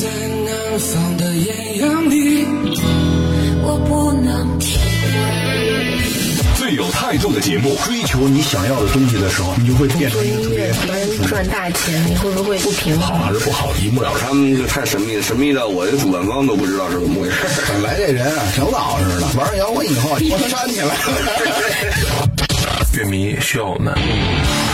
在南方的艳阳里，我不能体会。最有态度的节目，追求你想要的东西的时候，你就会变成一个特别能赚大钱，你会不会不平好？还是不好，一目了然。他们就太神秘了，神秘到我这主办方都不知道是怎么回事。本来这人啊，挺老实的，玩上摇滚以后，我煽起来了。乐迷需要我们。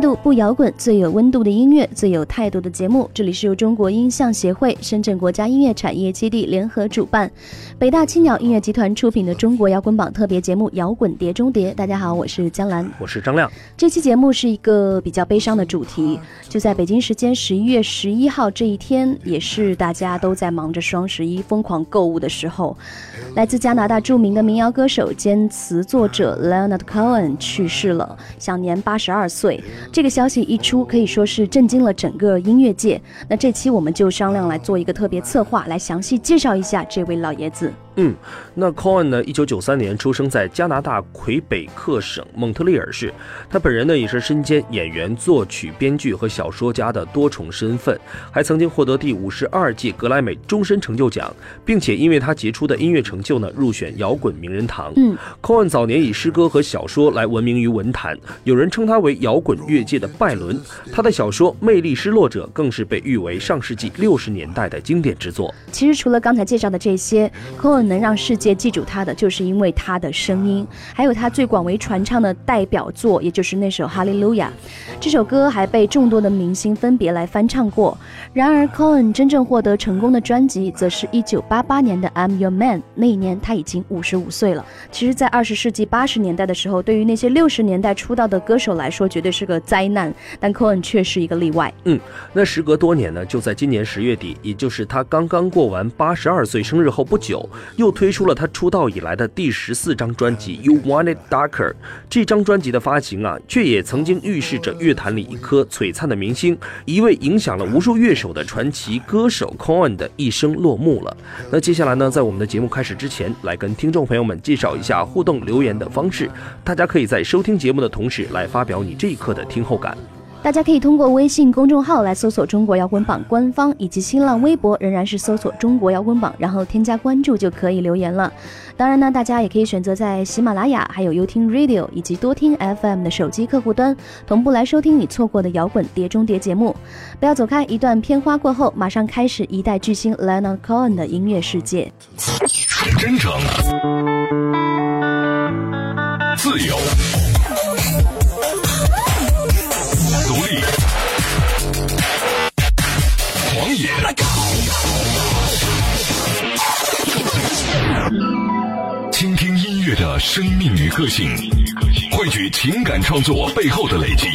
度不摇滚，最有温度的音乐，最有态度的节目。这里是由中国音像协会、深圳国家音乐产业基地联合主办，北大青鸟音乐集团出品的中国摇滚榜特别节目《摇滚碟中谍》。大家好，我是江兰。我是张亮。这期节目是一个比较悲伤的主题，就在北京时间十一月十一号这一天，也是大家都在忙着双十一疯狂购物的时候，来自加拿大著名的民谣歌手兼词作者 Leonard Cohen 去世了，享年八十二岁。这个消息一出，可以说是震惊了整个音乐界。那这期我们就商量来做一个特别策划，来详细介绍一下这位老爷子。嗯，那 Cohen 呢？一九九三年出生在加拿大魁北克省蒙特利尔市。他本人呢也是身兼演员、作曲、编剧和小说家的多重身份，还曾经获得第五十二届格莱美终身成就奖，并且因为他杰出的音乐成就呢，入选摇滚名人堂。嗯，Cohen 早年以诗歌和小说来闻名于文坛，有人称他为摇滚乐界的拜伦。他的小说《魅力失落者》更是被誉为上世纪六十年代的经典之作。其实除了刚才介绍的这些，Cohen 能让世界记住他的，就是因为他的声音，还有他最广为传唱的代表作，也就是那首《哈利路亚》。这首歌还被众多的明星分别来翻唱过。然而，Cohen 真正获得成功的专辑，则是一九八八年的《I'm Your Man》。那一年他已经五十五岁了。其实，在二十世纪八十年代的时候，对于那些六十年代出道的歌手来说，绝对是个灾难。但 Cohen 却是一个例外。嗯，那时隔多年呢，就在今年十月底，也就是他刚刚过完八十二岁生日后不久，又推出了他出道以来的第十四张专辑《You Want It Darker》。这张专辑的发行啊，却也曾经预示着乐坛里一颗璀璨的明星，一位影响了无数乐手的传奇歌手 Cohen 的一生落幕了。那接下来呢，在我们的节目开始之前，来跟听众朋友们介绍一下互动留言的方式。大家可以在收听节目的同时，来发表你这一刻的听后感。大家可以通过微信公众号来搜索“中国摇滚榜”官方，以及新浪微博仍然是搜索“中国摇滚榜”，然后添加关注就可以留言了。当然呢，大家也可以选择在喜马拉雅、还有优听 Radio 以及多听 FM 的手机客户端同步来收听你错过的摇滚碟中谍节目。不要走开，一段片花过后，马上开始一代巨星 Lana Cohen 的音乐世界。真诚，自由，乐的生命与个性，汇聚情感创作背后的累积。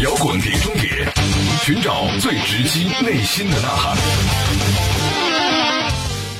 摇滚碟中谍，寻找最直击内心的呐喊。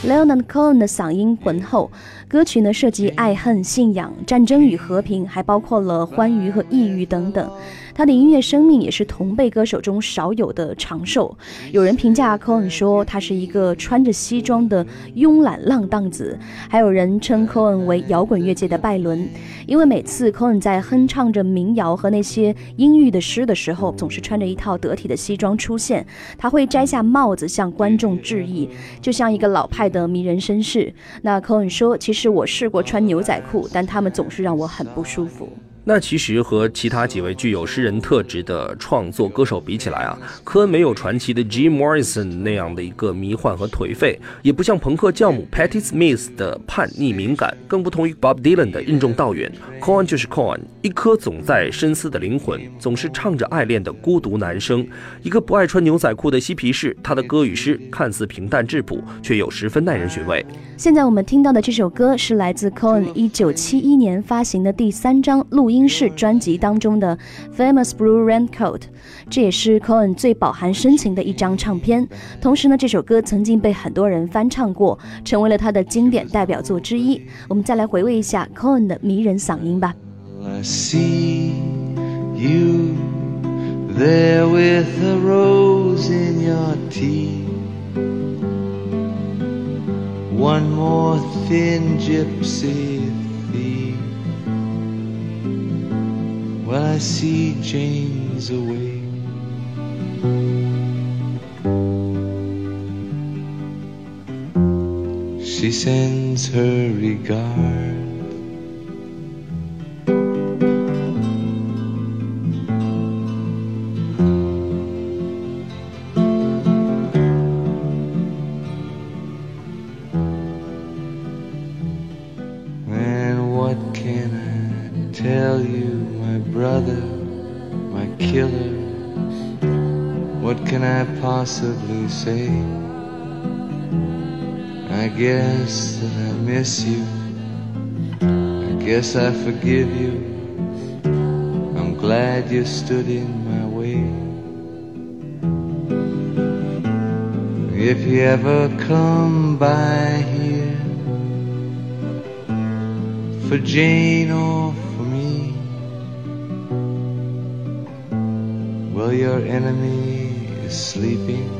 Leonard Cohen 的嗓音浑厚，歌曲呢涉及爱恨、信仰、战争与和平，还包括了欢愉和抑郁等等。他的音乐生命也是同辈歌手中少有的长寿。有人评价 Cohen 说他是一个穿着西装的慵懒浪荡子，还有人称 Cohen 为摇滚乐界的拜伦，因为每次 Cohen 在哼唱着民谣和那些阴郁的诗的时候，总是穿着一套得体的西装出现。他会摘下帽子向观众致意，就像一个老派的迷人绅士。那 Cohen 说：“其实是我试过穿牛仔裤，但他们总是让我很不舒服。”那其实和其他几位具有诗人特质的创作歌手比起来啊，科恩没有传奇的 Jim Morrison 那样的一个迷幻和颓废，也不像朋克教母 Patti Smith 的叛逆敏感，更不同于 Bob Dylan 的任重道远。Con 就是 Con 一颗总在深思的灵魂，总是唱着爱恋的孤独男生，一个不爱穿牛仔裤的嬉皮士。他的歌与诗看似平淡质朴，却又十分耐人寻味。现在我们听到的这首歌是来自 Cohen 一九七一年发行的第三张录音室专辑当中的《Famous Blue Raincoat》，这也是 Cohen 最饱含深情的一张唱片。同时呢，这首歌曾经被很多人翻唱过，成为了他的经典代表作之一。我们再来回味一下 Cohen 的迷人嗓音吧。I see you there with a rose in your teeth. One more thin gypsy thief. Well, I see Jane's away. She sends her regard. Possibly say? I guess that I miss you. I guess I forgive you. I'm glad you stood in my way. If you ever come by here for Jane or for me, will your enemy is sleeping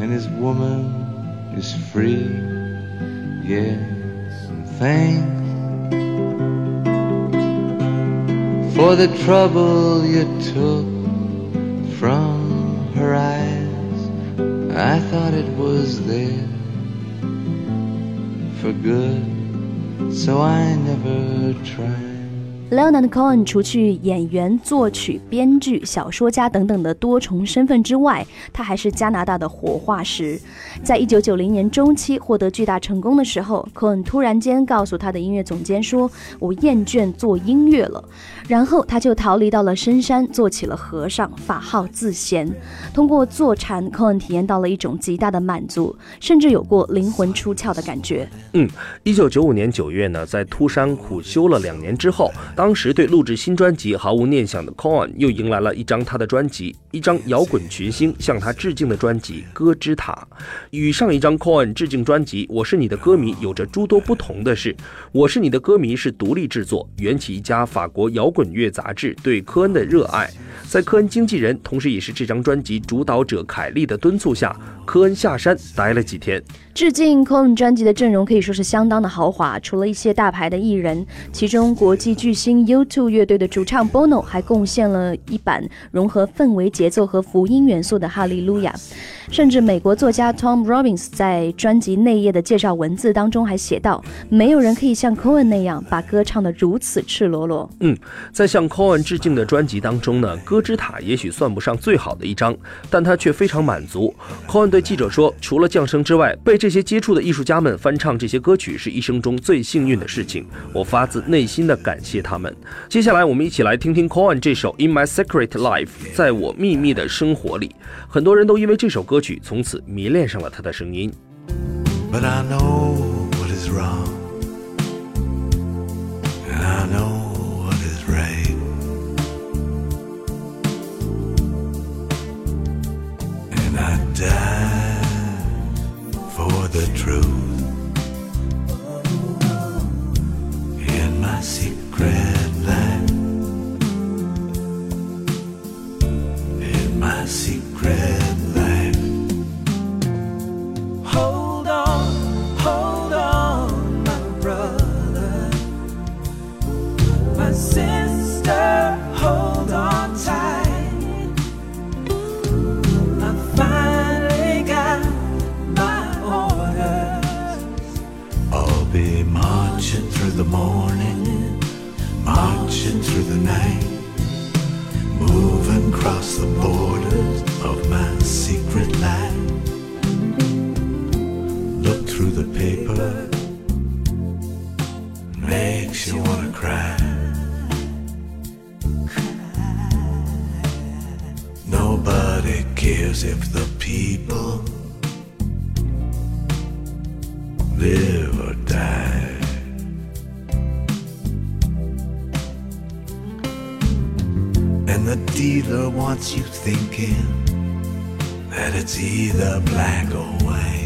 and his woman is free. Yes, and thanks for the trouble you took from her eyes. I thought it was there for good, so I never tried. Leonard Cohen 除去演员、作曲、编剧、小说家等等的多重身份之外，他还是加拿大的活化石。在一九九零年中期获得巨大成功的时候，Cohen 突然间告诉他的音乐总监说：“我厌倦做音乐了。”然后他就逃离到了深山，做起了和尚，法号自贤。通过坐禅，Cohen 体验到了一种极大的满足，甚至有过灵魂出窍的感觉。嗯，一九九五年九月呢，在秃山苦修了两年之后。当时对录制新专辑毫无念想的 CON，又迎来了一张他的专辑，一张摇滚群星向他致敬的专辑《歌之塔》。与上一张 CON 致敬专辑《我是你的歌迷》有着诸多不同的是，《我是你的歌迷》是独立制作，缘起一家法国摇滚乐杂志对科恩的热爱。在科恩经纪人，同时也是这张专辑主导者凯利的敦促下，科恩下山待了几天。致敬 Cohen 专辑的阵容可以说是相当的豪华，除了一些大牌的艺人，其中国际巨星 U2 乐队的主唱 Bono 还贡献了一版融合氛围节奏和福音元素的《哈利路亚》。甚至美国作家 Tom Robbins 在专辑内页的介绍文字当中还写道：“没有人可以像 Cohen 那样把歌唱得如此赤裸裸。”嗯，在向 Cohen 致敬的专辑当中呢，《歌之塔》也许算不上最好的一张，但他却非常满足。Cohen 对记者说：“除了降生之外，被这些接触的艺术家们翻唱这些歌曲是一生中最幸运的事情。我发自内心的感谢他们。”接下来我们一起来听听 Cohen 这首《In My Secret Life》在我秘密的生活里。很多人都因为这首歌曲从此迷恋上了他的声音。But I know what is wrong, I know the truth be marching through the morning, marching through the night, moving across the borders of my secret life look through the paper makes you wanna cry. Nobody cares if the people live or die. And the dealer wants you thinking that it's either black or white.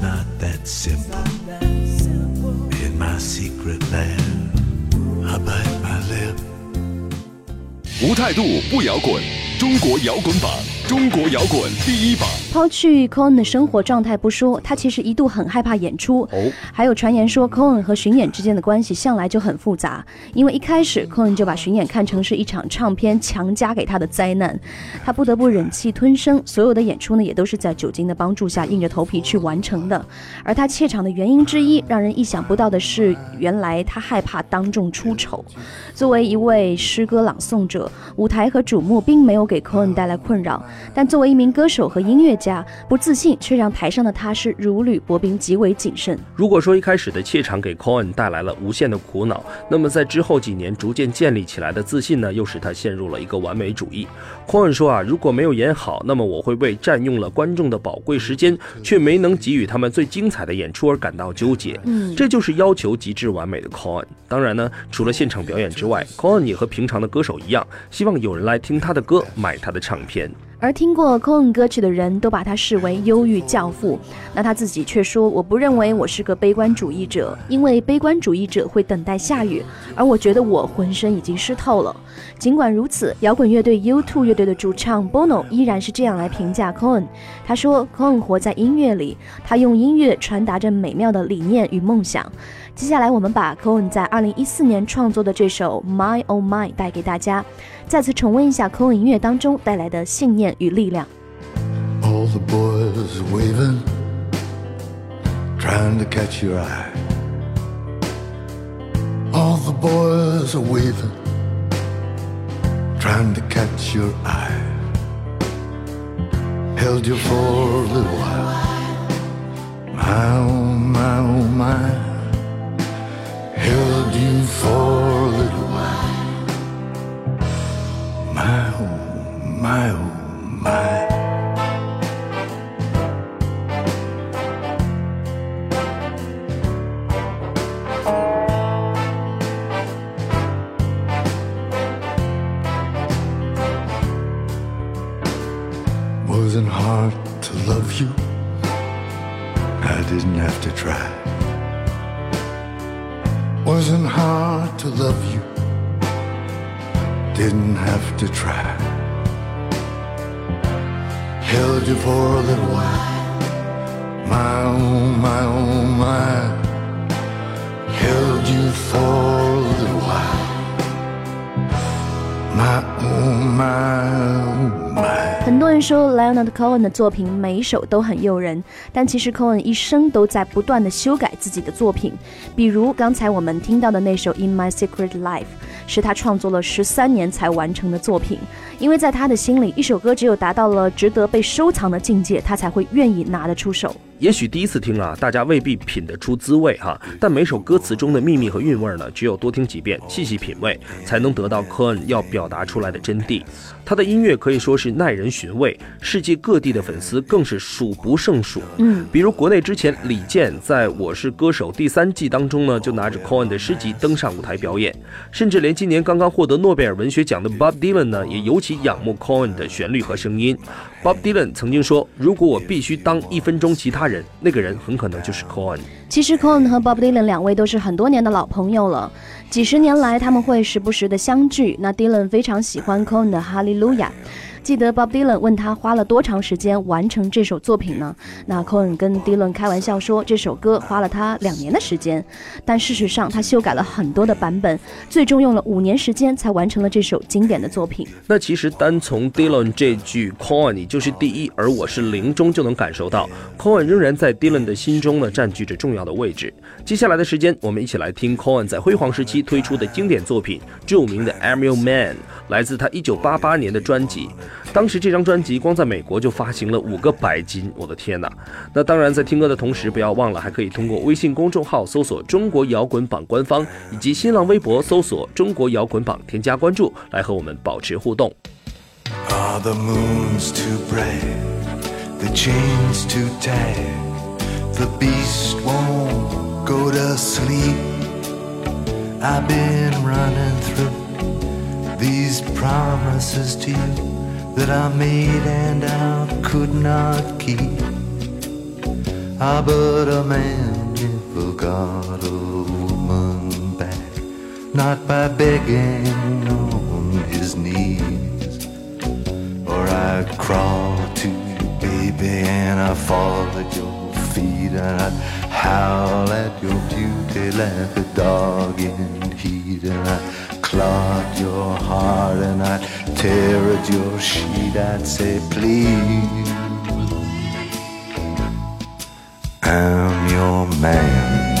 not that simple. In my secret land, I bite my lip. 无态度不摇滚，中国摇滚榜， 中国摇滚第一榜。抛去 Cohen 的生活状态不说，他其实一度很害怕演出。哦，还有传言说 Cohen 和巡演之间的关系向来就很复杂，因为一开始 Cohen 就把巡演看成是一场唱片强加给他的灾难，他不得不忍气吞声。所有的演出呢，也都是在酒精的帮助下硬着头皮去完成的。而他怯场的原因之一，让人意想不到的是，原来他害怕当众出丑。作为一位诗歌朗诵者，舞台和瞩目并没有给 Cohen 带来困扰，但作为一名歌手和音乐家，不自信却让台上的他是如履薄冰，极为谨慎。如果说一开始的怯场给 Cohen 带来了无限的苦恼，那么在之后几年逐渐建立起来的自信呢，又使他陷入了一个完美主义。Cohen 说啊，如果没有演好，那么我会为占用了观众的宝贵时间，却没能给予他们最精彩的演出而感到纠结。嗯，这就是要求极致完美的 Cohen。当然呢，除了现场表演之外，Cohen 也和平常的歌手一样，希望有人来听他的歌，买他的唱片。而听过 Cohen 歌曲的人都把他视为忧郁教父，那他自己却说：“我不认为我是个悲观主义者，因为悲观主义者会等待下雨，而我觉得我浑身已经湿透了。”尽管如此，摇滚乐队 U2 乐队的主唱 Bono 依然是这样来评价 Cohen。他说：“Cohen 活在音乐里，他用音乐传达着美妙的理念与梦想。”接下来，我们把 Cohen 在2014年创作的这首 My Oh My 带给大家，再次重温一下 Cohen 音乐当中带来的信念与力量。 All the boys waving, trying to catch your eye. All the boys are waving, trying to catch your eye. Held you for a little while. My oh my oh my. Held you for my oh my. Wasn't hard to love you. I didn't have to try. Wasn't hard to love you. Didn't have to try. Held you for a little while. My oh my oh my. Held you for a little while. My oh my oh my. 很多人说 Leonard Cohen 的作品每一首都很诱人，但其实 Cohen 一生都在不断的修改自己的作品。比如刚才我们听到的那首《In My Secret Life》，是他创作了十三年才完成的作品。因为在他的心里，一首歌只有达到了值得被收藏的境界，他才会愿意拿得出手。也许第一次听啊，大家未必品得出滋味哈，但每首歌词中的秘密和韵味呢，只有多听几遍，细细品味，才能得到科恩要表达出来的真谛。他的音乐可以说是耐人寻味，世界各地的粉丝更是数不胜数。嗯，比如国内之前李健在我是歌手第三季当中呢，就拿着 Cohen 的诗集登上舞台表演，甚至连今年刚刚获得诺贝尔文学奖的 Bob Dylan 呢，也尤其仰慕 Cohen 的旋律和声音。Bob Dylan 曾经说：“如果我必须当一分钟其他人，那个人很可能就是 Cohen。”其实 Cohen 和 Bob Dylan 两位都是很多年的老朋友了，几十年来他们会时不时的相聚。那 Dylan 非常喜欢 Cohen 的《哈利路亚》。记得 Bob Dylan 问他花了多长时间完成这首作品呢？那 Cohen 跟 Dylan 开玩笑说，这首歌花了他两年的时间，但事实上他修改了很多的版本，最终用了五年时间才完成了这首经典的作品。那其实单从 Dylan 这句 Cohen 你就是第一，而我是零中就能感受到 Cohen 仍然在 Dylan 的心中呢占据着重要的位置。接下来的时间，我们一起来听 Cohen 在辉煌时期推出的经典作品，著名的《Your Man》，来自他1988年的专辑。当时这张专辑光在美国就发行了五个白金，我的天哪！那当然，在听歌的同时，不要忘了还可以通过微信公众号搜索“中国摇滚榜”官方，以及新浪微博搜索“中国摇滚榜”添加关注，来和我们保持互动。Are the moons too bright? The chains too tight? The beast won't go to sleep. I've been running through these promises to you that I made and I could not keep. Ah, but a man never got a woman back, not by begging on his knees. Or I'd crawl to you, baby, and I'd fall at your feet, and I'd howl at your beauty like a dog in heat, and I'd clog your heart, and I'd tear at your sheet. I'd say, please. I'm your man.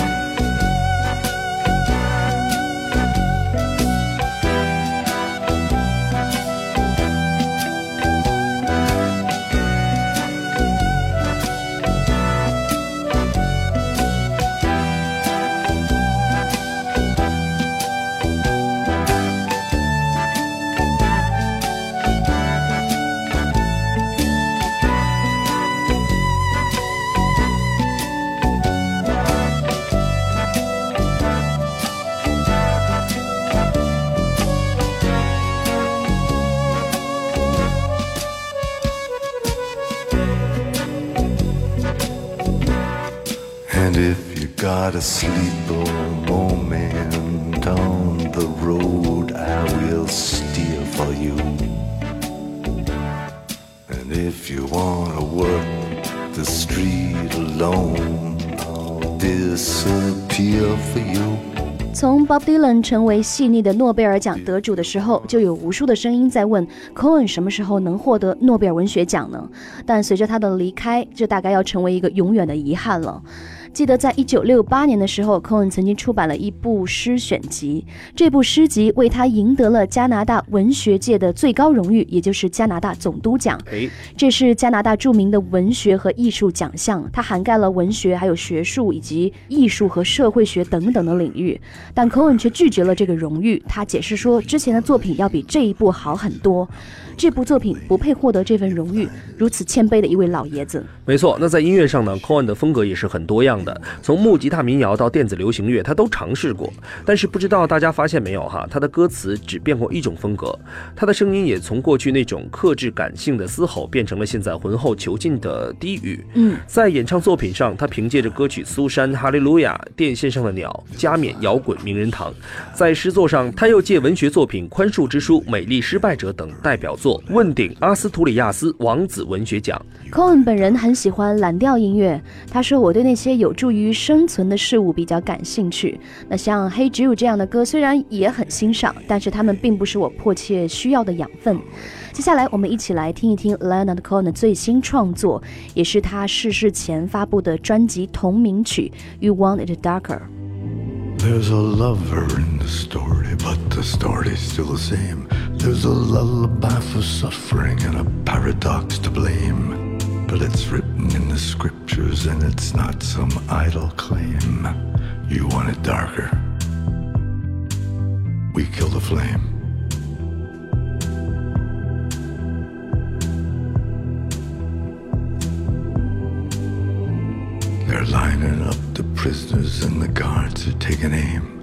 And if you got a sleeper moment on the road, I will steer for you. And if you wanna work the street alone, I'll disappear for you. 从 Bob Dylan 成为细腻的诺贝尔奖得主的时候，就有无数的声音在问 Cohen 什么时候能获得诺贝尔文学奖呢？但随着他的离开，这大概要成为一个永远的遗憾了。记得在一九六八年的时候，Cohen 曾经出版了一部诗选集，这部诗集为他赢得了加拿大文学界的最高荣誉，也就是加拿大总督奖。这是加拿大著名的文学和艺术奖项，它涵盖了文学、还有学术以及艺术和社会学等等的领域。但 Cohen 却拒绝了这个荣誉，他解释说，之前的作品要比这一部好很多。这部作品不配获得这份荣誉。如此谦卑的一位老爷子，没错。那在音乐上呢，Cohen 的风格也是很多样的，从木吉他民谣到电子流行乐，他都尝试过。但是不知道大家发现没有哈，他的歌词只变过一种风格，他的声音也从过去那种克制感性的嘶吼，变成了现在浑厚遒劲的低语。嗯，在演唱作品上，他凭借着歌曲《苏珊》《哈利路亚》《电线上的鸟》加冕摇滚名人堂。在诗作上，他又借文学作品《宽恕之书》《美丽失败者》等代表作问鼎阿斯图里亚斯王子文学奖。Cohen 本人很喜欢蓝调音乐，他说：“我对那些有助于生存的事物比较感兴趣。那像《Hey Jude》这样的歌虽然也很欣赏，但是他们并不是我迫切需要的养分。”接下来，我们一起来听一听 Leonard Cohen 的最新创作，也是他逝世前发布的专辑同名曲《You Want It Darker》。There's a lover in the story, but the story's still the same. There's a lullaby for suffering and a paradox to blame. But it's written in the scriptures and it's not some idle claim. You want it darker. We kill the flame. They're lining up the prisoners and the guards are taking aim.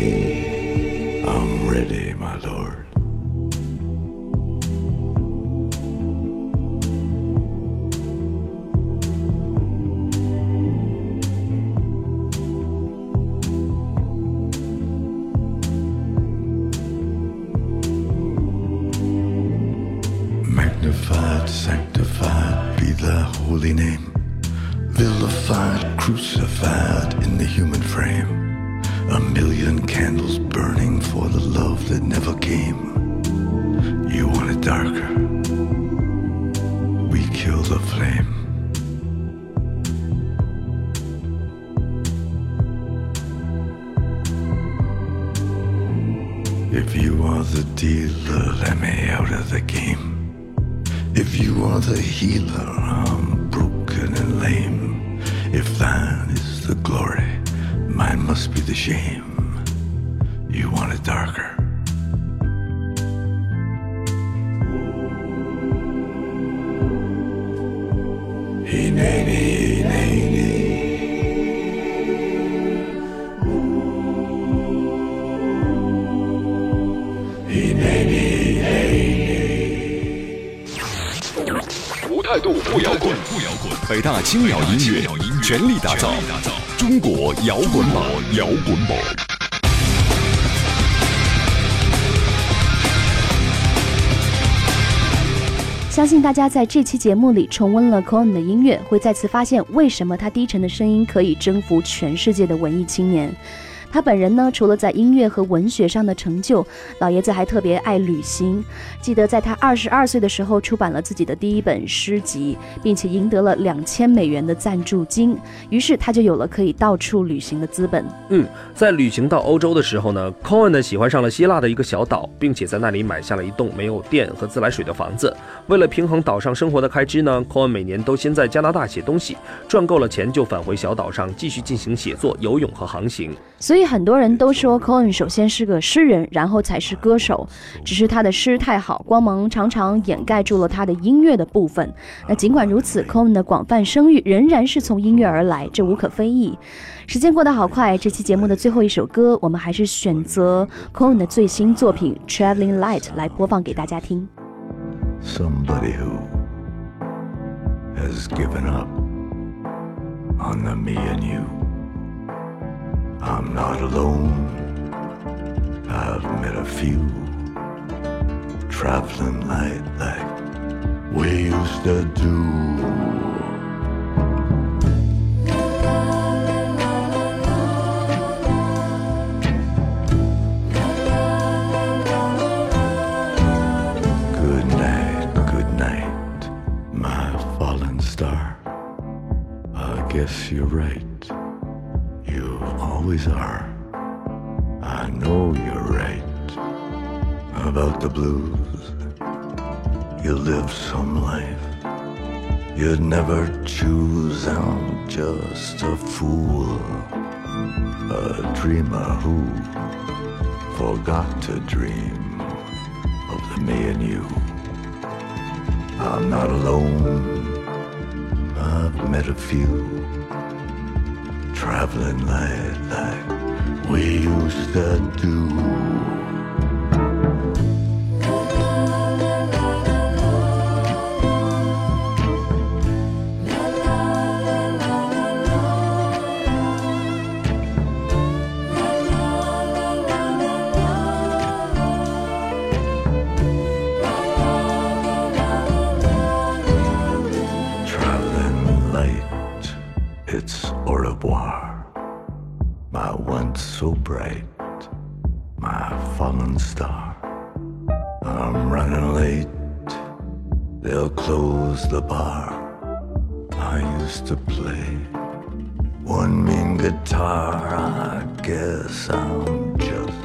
crucified in the human frame. A million candles burning for the love that never came. You want it darker. We kill the flame. If you are the dealer, let me out of the game. If you are the healer, I'm broken and lame. If thine is the glory. Mine must be the shame. You want it darker. Hineni, hineni. 态度不摇滚，不摇滚。北大青鸟音乐。全力打造中国摇滚榜，摇滚榜。相信大家在这期节目里重温了 Cohen 的音乐，会再次发现为什么他低沉的声音可以征服全世界的文艺青年。他本人呢，除了在音乐和文学上的成就，老爷子还特别爱旅行。记得在他二十二岁的时候，出版了自己的第一本诗集，并且赢得了两千美元的赞助金。于是他就有了可以到处旅行的资本。嗯，在旅行到欧洲的时候呢，Cohen 呢喜欢上了希腊的一个小岛，并且在那里买下了一栋没有电和自来水的房子。为了平衡岛上生活的开支呢，Cohen 每年都先在加拿大写东西，赚够了钱就返回小岛上继续进行写作、游泳和航行。所以很多人都说，Cohen 首先是个诗人，然后才是歌手。只是他的诗太好，光芒常常掩盖住了他的音乐的部分。那尽管如此，Cohen 的广泛声誉仍然是从音乐而来，这无可非议。时间过得好快，这期节目的最后一首歌，我们还是选择 Cohen 的最新作品《Traveling Light》来播放给大家听。Somebody who has given up on the me and you. I'm not alone. I've met a few traveling light like we used to do. Good night, good night, my fallen star. I guess you're right. Always are. I know you're right about the blues. You live some life you'd never choose. I'm just a fool, a dreamer who forgot to dream of the me and you. I'm not alone. I've met a few traveling light like we used to do. Close the bar. I used to play one mean guitar. I guess I'm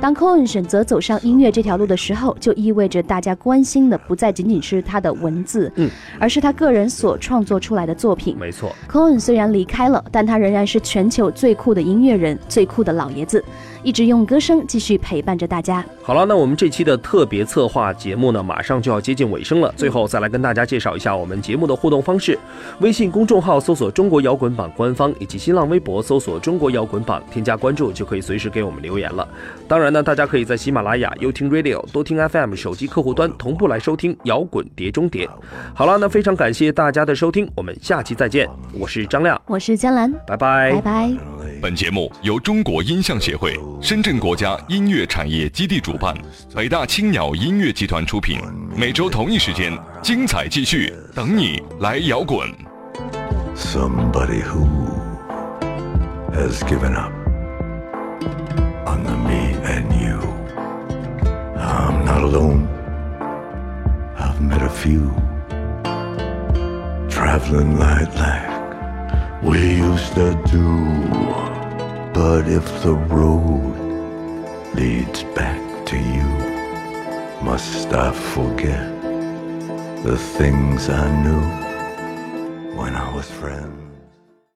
当 Cohen 选择走上音乐这条路的时候，就意味着大家关心的不再仅仅是他的文字，嗯，而是他个人所创作出来的作品。没错，Cohen 虽然离开了，但他仍然是全球最酷的音乐人，最酷的老爷子，一直用歌声继续陪伴着大家。好了，那我们这期的特别策划节目呢，马上就要接近尾声了。最后再来跟大家介绍一下我们节目的互动方式：微信公众号搜索“中国摇滚榜”官方，以及新浪微博搜索“中国摇滚榜”，添加关注就可以随时给我们留言了。当然呢，大家可以在喜马拉雅、优听 Radio、多听 FM 手机客户端同步来收听摇滚碟中谍。好了，那非常感谢大家的收听，我们下期再见。我是张亮，我是江兰，拜拜，拜拜。本节目由中国音像协会、深圳国家音乐产业基地主办，北大青鸟音乐集团出品。每周同一时间，精彩继续，等你来摇滚。somebody who has given up and you. I'm not alone. I've met a few traveling light like we used to do. But if the road leads back to you, must I forget the things I knew? when I was friends.